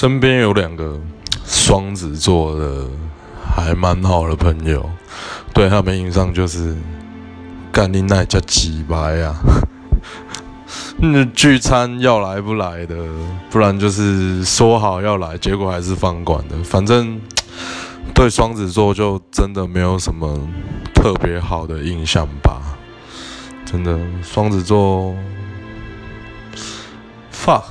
身边有两个双子座的还蛮好的朋友，对他们印象就是干你奶叫几白呀，那聚餐要来不来的，不然就是说好要来，结果还是放管的。反正对双子座就真的没有什么特别好的印象吧，真的双子座，fuck。